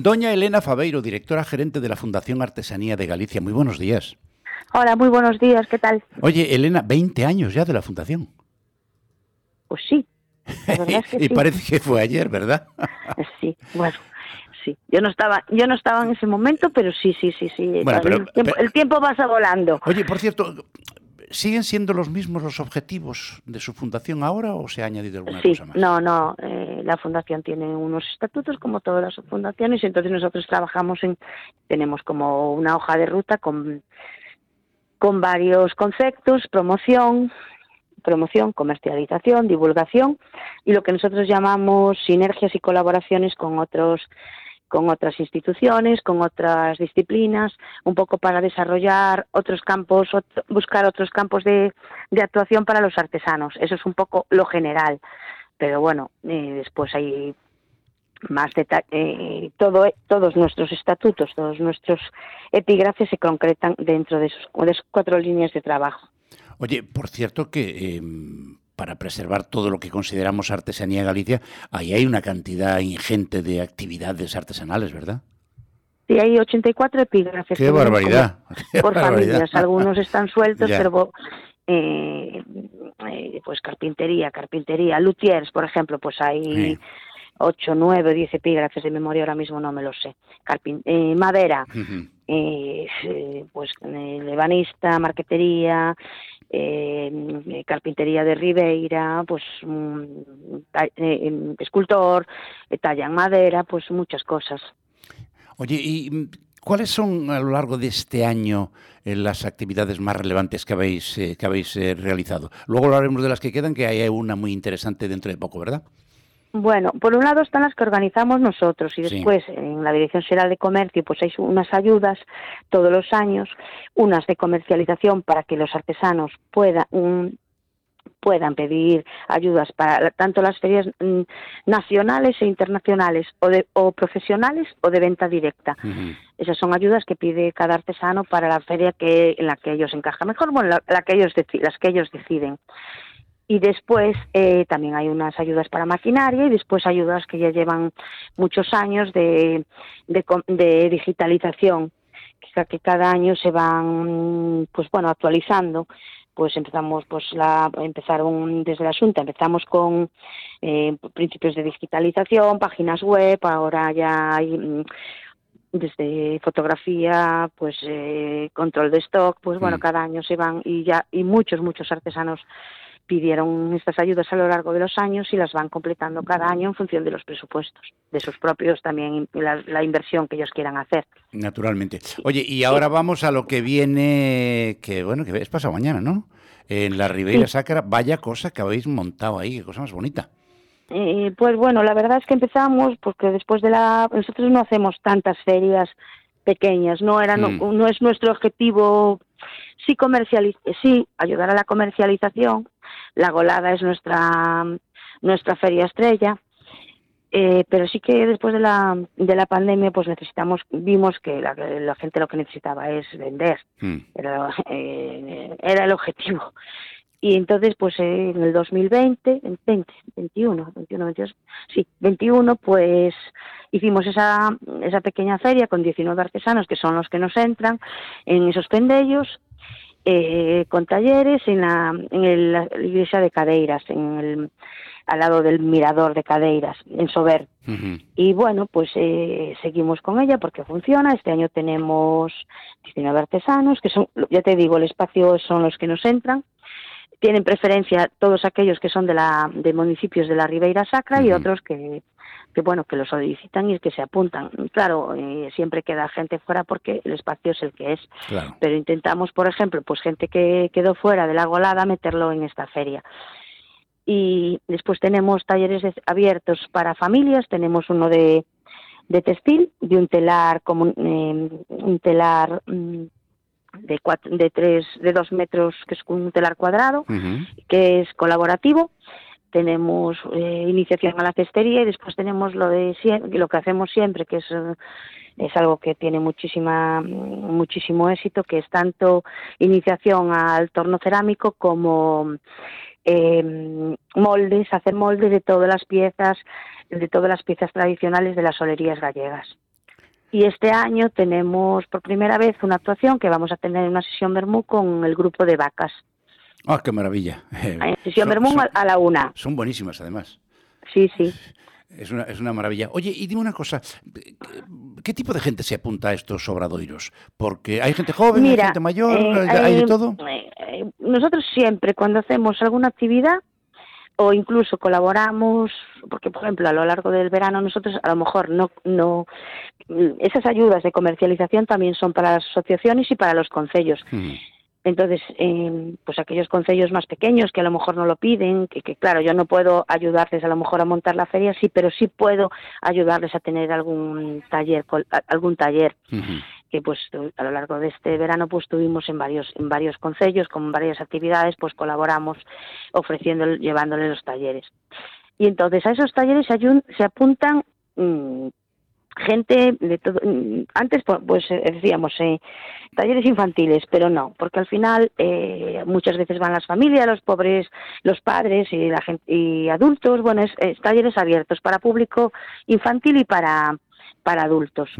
Doña Elena Fabeiro, directora gerente de la Fundación Artesanía de Galicia. Muy buenos días. Hola, muy buenos días, ¿qué tal? Oye, Elena, 20 años ya de la Fundación. Pues sí. y parece que fue ayer, ¿verdad? sí, bueno, sí. Yo no estaba, yo no estaba en ese momento, pero sí, sí, sí, sí. Bueno, pero, el, tiempo, el tiempo pasa volando. Oye, por cierto, ¿Siguen siendo los mismos los objetivos de su fundación ahora o se ha añadido alguna sí, cosa más? No, no. Eh, la fundación tiene unos estatutos como todas las fundaciones y entonces nosotros trabajamos en, tenemos como una hoja de ruta con, con varios conceptos, promoción, promoción, comercialización, divulgación y lo que nosotros llamamos sinergias y colaboraciones con otros con otras instituciones, con otras disciplinas, un poco para desarrollar otros campos, buscar otros campos de, actuación para los artesanos. Eso es un poco lo general. Pero bueno, eh, después hay más detalle, eh, todo, todos nuestros estatutos, todos nuestros epígrafes se concretan dentro de, de esas cuatro líneas de trabajo. Oye, por cierto que em, para preservar todo lo que consideramos artesanía Galicia, ahí hay una cantidad ingente de actividades artesanales, ¿verdad? Sí, hay 84 epígrafes. ¡Qué barbaridad! por familias, algunos están sueltos, pero eh, eh, pues carpintería, carpintería, luthiers, por ejemplo, pues hay... 8, 9, 10 epígrafes de memoria, ahora mismo no me lo sé. Eh, madera, pues lebanista, marquetería, eh, carpintería de Ribeira, pues mm, eh, escultor, eh, talla en madera, pues muchas cosas. Oye, ¿y mm, cuáles son a lo largo de este año eh, las actividades más relevantes que habéis, que habéis realizado? Luego hablaremos de las que quedan, que hay una muy interesante dentro de poco, ¿verdad? Bueno, por un lado están las que organizamos nosotros y después en la Dirección General de Comercio pues hay unas ayudas todos los años, unas de comercialización para que los artesanos puedan puedan pedir ayudas para tanto las ferias mm, nacionales e internacionales o, de, o profesionales o de venta directa. Esas son ayudas que pide cada artesano para la feria que en la que ellos encajan mejor, bueno, la, que ellos las que ellos deciden y después eh, también hay unas ayudas para maquinaria y después ayudas que ya llevan muchos años de, de, digitalización que cada año se van pues bueno actualizando pues empezamos pues la empezaron desde la Junta empezamos con eh, principios de digitalización páginas web ahora ya hay mm, desde fotografía, pues eh, control de stock, pues bueno, mm. cada año se van y ya y muchos muchos artesanos pidieron estas ayudas a lo largo de los años y las van completando cada año en función de los presupuestos, de sus propios también, la, inversión que ellos quieran hacer. Naturalmente. Oye, y ahora vamos a lo que viene, que bueno, que es pasado mañana, ¿no? En la Ribeira Sacra, vaya cosa que habéis montado ahí, qué cosa más bonita. Eh, pues bueno, la verdad es que empezamos porque después de la... Nosotros no hacemos tantas ferias pequeñas, no, era, no, mm. no es nuestro objetivo sí, comercializ sí ayudar a la comercialización, la Golada es nuestra, nuestra feria estrella. Eh, pero sí que después de la, de la pandemia pues necesitamos vimos que la, la gente lo que necesitaba es vender hmm. era, eh, era el objetivo y entonces pues eh, en el 2020 20 21 21 22 sí 21 pues hicimos esa esa pequeña feria con 19 artesanos que son los que nos entran en esos pendellos eh, con talleres en la, en la iglesia de Cadeiras, en el, al lado del mirador de Cadeiras, en Sober. Y bueno, pues eh, seguimos con ella porque funciona. Este año tenemos 19 artesanos, que son, ya te digo, el espacio son los que nos entran. Tienen preferencia todos aquellos que son de, la, de municipios de la Ribeira Sacra y otros que que bueno que los solicitan y que se apuntan. Claro eh, siempre queda gente fuera porque el espacio es el que es. Pero intentamos por ejemplo pues gente que quedó fuera de la golada meterlo en esta feria. Y después tenemos talleres abiertos para familias. Tenemos uno de, de textil de un telar como eh, un telar mm, de de tres de dos metros que es un telar cuadrado que es colaborativo tenemos eh, iniciación a la cestería y después tenemos lo de lo que hacemos siempre que es eh, es algo que tiene muchísima muchísimo éxito que es tanto iniciación al torno cerámico como eh, moldes hacer moldes de todas las piezas de todas las piezas tradicionales de las solerías gallegas Y este año tenemos por primera vez una actuación que vamos a tener una sesión Bermú con el grupo de vacas. ¡Ah, qué maravilla! sesión Bermú a la una. Son buenísimas, además. Sí, sí. Es una, es una maravilla. Oye, y dime una cosa, ¿qué tipo de gente se apunta a estos obradoiros? Porque hay gente joven, hay gente mayor, eh, hay de todo. Eh, nosotros siempre, cuando hacemos alguna actividad, o incluso colaboramos, porque por ejemplo a lo largo del verano nosotros a lo mejor no, no esas ayudas de comercialización también son para las asociaciones y para los concellos. Entonces, eh, pues aquellos concellos más pequeños que a lo mejor no lo piden, que, claro, yo no puedo ayudarles a lo mejor a montar la feria, sí, pero sí puedo ayudarles a tener algún taller, algún taller. que pues a lo largo de este verano pues tuvimos en varios en varios concellos con varias actividades pues colaboramos ofreciendo llevándoles los talleres y entonces a esos talleres se, se apuntan mm, gente de todo mm, antes pues, pues eh, decíamos eh, talleres infantiles pero no porque al final eh, muchas veces van las familias los pobres los padres y la gente y adultos bueno es, talleres abiertos para público infantil y para para adultos.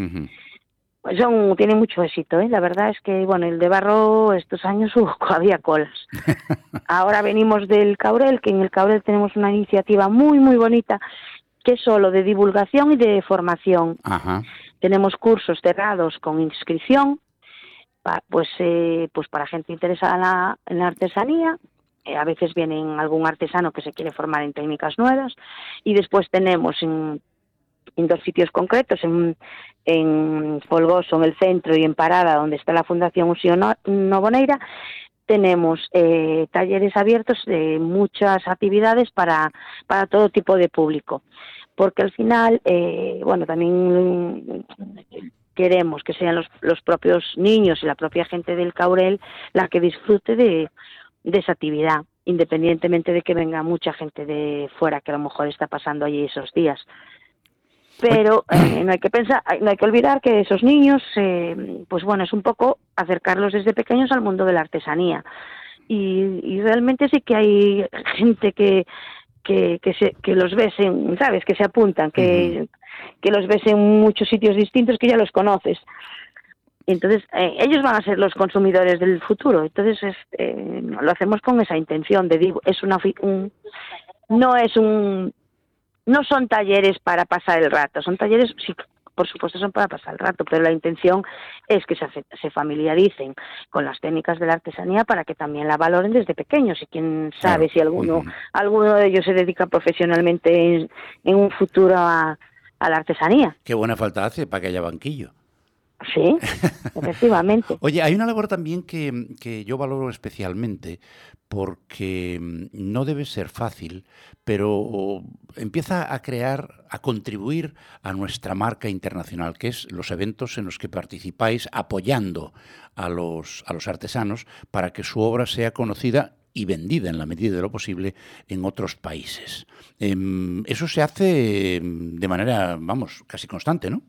Pues son tienen mucho éxito ¿eh? la verdad es que bueno el de barro estos años hubo, había colas. Ahora venimos del Caurel que en el Caurel tenemos una iniciativa muy muy bonita que es solo de divulgación y de formación. Tenemos cursos cerrados con inscripción, pues, eh, pues para gente interesada en la, artesanía. Eh, a veces viene algún artesano que se quiere formar en técnicas nuevas. Y después tenemos en, dos sitios concretos, en, en Folgoso, en el centro, y en Parada, donde está la Fundación Usio Novoneira, tenemos eh, talleres abiertos de muchas actividades para, para todo tipo de público porque al final, eh, bueno, también queremos que sean los, los propios niños y la propia gente del Caurel la que disfrute de, esa actividad, independientemente de que venga mucha gente de fuera que a lo mejor está pasando allí esos días. Pero eh, no hay que pensar, no hay que olvidar que esos niños, eh, pues bueno, es un poco acercarlos desde pequeños al mundo de la artesanía. Y, y realmente sí que hay gente que, que, que, se, que los ves en, ¿sabes? Que se apuntan, que, que los ves en muchos sitios distintos que ya los conoces. Entonces, eh, ellos van a ser los consumidores del futuro. Entonces, eh, lo hacemos con esa intención de, digo, es una, un, no es un, no son talleres para pasar el rato, son talleres, por supuesto son para pasar el rato, pero la intención es que se, familiaricen con las técnicas de la artesanía para que también la valoren desde pequeños y quién sabe si alguno, alguno de ellos se dedica profesionalmente en, un futuro a, a la artesanía. Qué buena falta hace para que haya banquillo. Sí, efectivamente. Oye, hay una labor también que, que, yo valoro especialmente porque mm, no debe ser fácil, pero empieza a crear, a contribuir a nuestra marca internacional, que es los eventos en los que participáis apoyando a los, a los artesanos para que su obra sea conocida y vendida en la medida de lo posible en otros países. Em, eso se hace de manera, vamos, casi constante, ¿no?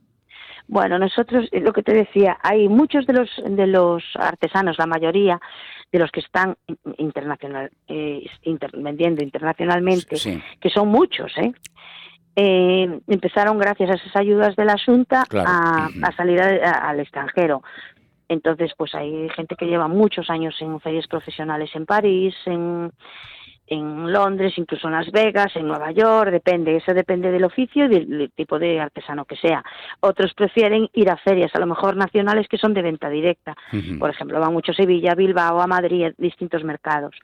Bueno, nosotros, eh, lo que te decía, hay muchos de los, de los artesanos, la mayoría de los que están internacional, eh, vendiendo internacionalmente, que son muchos, ¿eh? ¿eh? empezaron gracias a esas ayudas de la Junta a, salir al extranjero. Entonces, pues hay gente que lleva muchos años en ferias profesionales en París, en, en Londres, incluso en Las Vegas, en Nueva York, depende, eso depende del oficio y del, tipo de artesano que sea. Otros prefieren ir a ferias, a lo mejor nacionales, que son de venta directa. Por ejemplo, va mucho a Sevilla, Bilbao, a Madrid, a distintos mercados.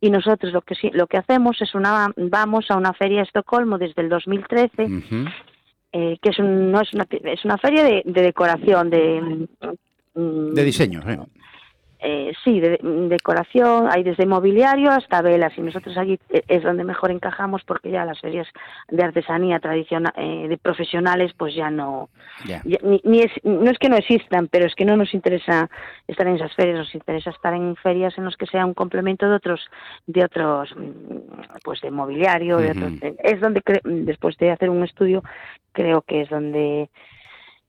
Y nosotros lo que lo que hacemos es una vamos a una feria a Estocolmo desde el 2013, eh, que es no es una es una feria de, decoración de de diseño. ¿eh? Eh, sí, de, decoración, hay desde mobiliario hasta velas y nosotros allí eh, es donde mejor encajamos porque ya las ferias de artesanía tradicional, eh, de profesionales pues ya no, ni, es, no es que no existan, pero es que no nos interesa estar en esas ferias, nos interesa estar en ferias en los que sea un complemento de otros, de otros, mm, pues de mobiliario, es donde después de hacer un estudio creo que es donde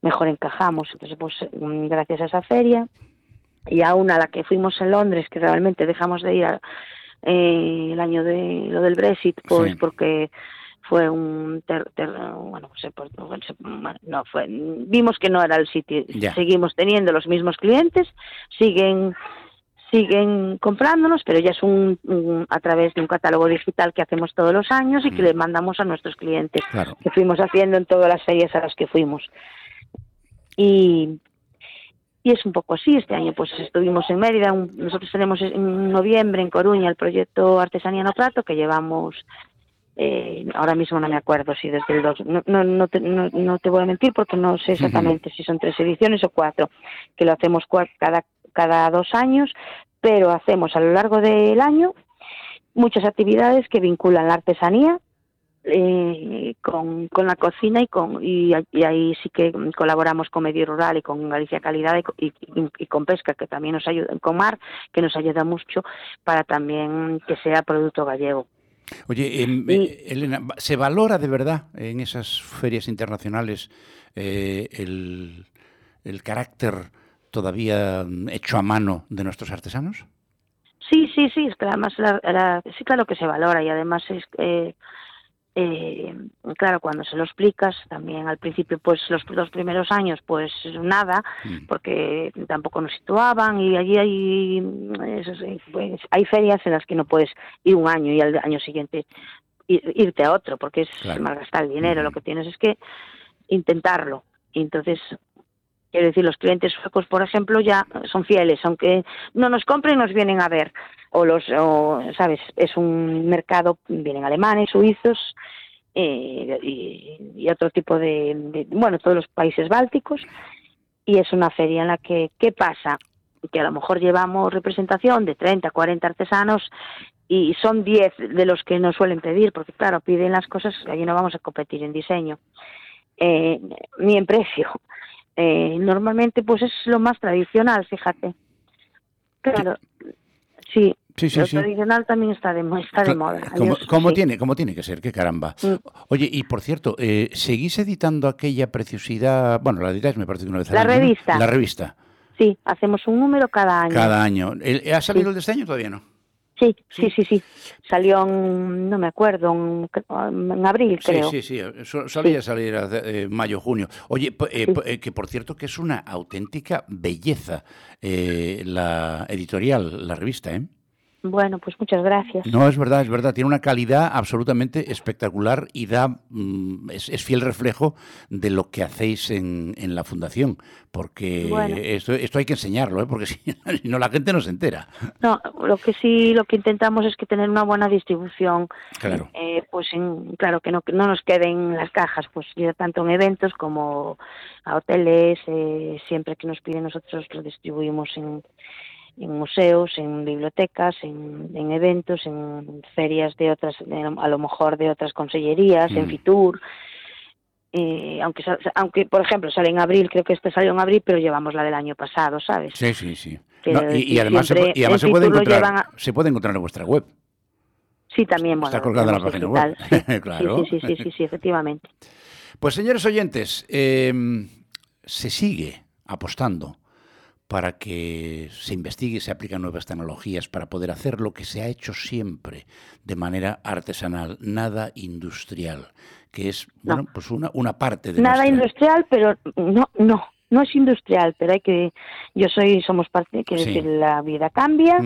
mejor encajamos, entonces pues mm, gracias a esa feria y aún a la que fuimos en Londres, que realmente dejamos de ir eh, el año de lo del Brexit, pues porque fue un bueno, se, no fue vimos que no era el sitio. Seguimos teniendo los mismos clientes siguen siguen comprándonos pero ya es un, a través de un catálogo digital que hacemos todos los años y que mm. le mandamos a nuestros clientes que fuimos haciendo en todas las series a las que fuimos. Y y es un poco así. Este año pues estuvimos en Mérida, nosotros tenemos en noviembre en Coruña el proyecto Artesanía No Prato que llevamos, eh, ahora mismo no me acuerdo si desde el 2, no, no, no, te, no, te voy a mentir porque no sé exactamente si son tres ediciones o cuatro, que lo hacemos cada, cada dos años, pero hacemos a lo largo del año muchas actividades que vinculan la artesanía eh, con, con, la cocina y con y, ahí sí que colaboramos con Medio Rural y con Galicia Calidad y, y, con Pesca que también nos ayuda con Mar que nos ayuda mucho para también que sea producto gallego. Oye, em, eh, Elena, ¿se valora de verdad en esas ferias internacionales eh, el, el carácter todavía hecho a mano de nuestros artesanos? Sí, sí, sí, es que además sí claro que se valora y además es eh, eh, claro, cuando se lo explicas, también al principio, pues los dos primeros años, pues nada, mm. porque tampoco nos situaban y allí hay, pues, hay ferias en las que no puedes ir un año y al año siguiente irte a otro, porque es malgastar el dinero. Lo que tienes es que intentarlo. Y entonces, quiero decir, los clientes suecos, por ejemplo, ya son fieles, aunque no nos compren, nos vienen a ver o los, o, ¿sabes? Es un mercado, vienen alemanes, suizos eh, y, otro tipo de, bueno, todos los países bálticos y es una feria en la que, ¿qué pasa? Que a lo mejor llevamos representación de 30, 40 artesanos y son 10 de los que nos suelen pedir, porque claro, piden las cosas, allí no vamos a competir en diseño, eh, ni en precio. Eh, normalmente pues es lo más tradicional, fíjate. Claro, sí, Sí, sí, tradicional también está de, está de moda. Como, tiene, como tiene que ser, qué caramba. Mm. Oye, y por cierto, eh, ¿seguís editando aquella preciosidad? Bueno, la editáis me parece que una vez La revista. La revista. Sí, hacemos un número cada año. Cada año. ¿Ha salido el de este año todavía no? Sí, sí, sí, sí. Salió en, no me acuerdo, en, abril, creo. Sí, sí, sí. Solía salir en eh, mayo, junio. Oye, eh, que por cierto que es una auténtica belleza la editorial, la revista, ¿eh? Bueno, pues muchas gracias. No, es verdad, es verdad. Tiene una calidad absolutamente espectacular y da mm, es, fiel reflejo de lo que hacéis en, en la fundación. Porque esto, esto hay que enseñarlo, ¿eh? porque si no la gente no se entera. No, lo que sí, lo que intentamos es que tener una buena distribución. Claro. Eh, pues claro, que no, que no nos queden las cajas, pues tanto en eventos como a hoteles. Eh, siempre que nos piden nosotros lo distribuimos en en museos, en bibliotecas, en, eventos, en ferias de otras, a lo mejor de otras consellerías, en mm. Fitur. Eh, aunque, aunque, por ejemplo, sale en abril, creo que este salió en abril, pero llevamos la del año pasado, ¿sabes? Sí, sí, sí. y, además, se, puede encontrar, se puede encontrar en vuestra web. Sí, también. Bueno, Está colgada en la página web. claro. Sí, sí, sí, sí, efectivamente. Pues, señores oyentes, eh, se sigue apostando para que se investigue y se apliquen nuevas tecnologías para poder hacer lo que se ha hecho siempre de manera artesanal, nada industrial, que es bueno, pues una, una parte de nada industrial, pero no no no es industrial, pero hay que yo soy somos parte que decir la vida cambia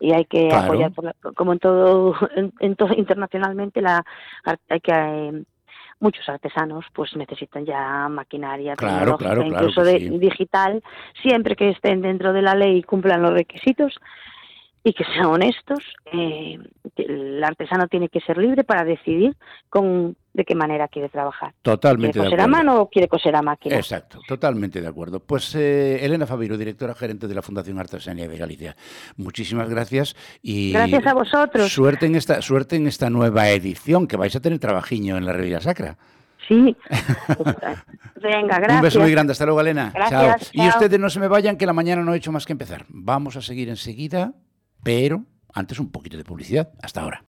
y hay que apoyar como en todo en, todo internacionalmente la hay que muchos artesanos pues necesitan ya maquinaria claro, incluso de, digital, siempre que estén dentro de la ley y cumplan los requisitos y que sean honestos. Eh, el artesano tiene que ser libre para decidir con de qué manera quiere trabajar. Totalmente ¿Quiere coser a mano o quiere coser a máquina? Exacto, totalmente de acuerdo. Pues eh, Elena Fabiro, directora gerente de la Fundación Artesanía de Galicia, muchísimas gracias y gracias a vosotros. Suerte en esta suerte en esta nueva edición que vais a tener trabajiño en la Revilla Sacra. Sí. Venga, gracias. Un beso muy grande. Hasta luego, Elena. Gracias, chao. Y ustedes no se me vayan, que la mañana no he hecho más que empezar. Vamos a seguir enseguida pero antes un poquito de publicidad. Hasta ahora.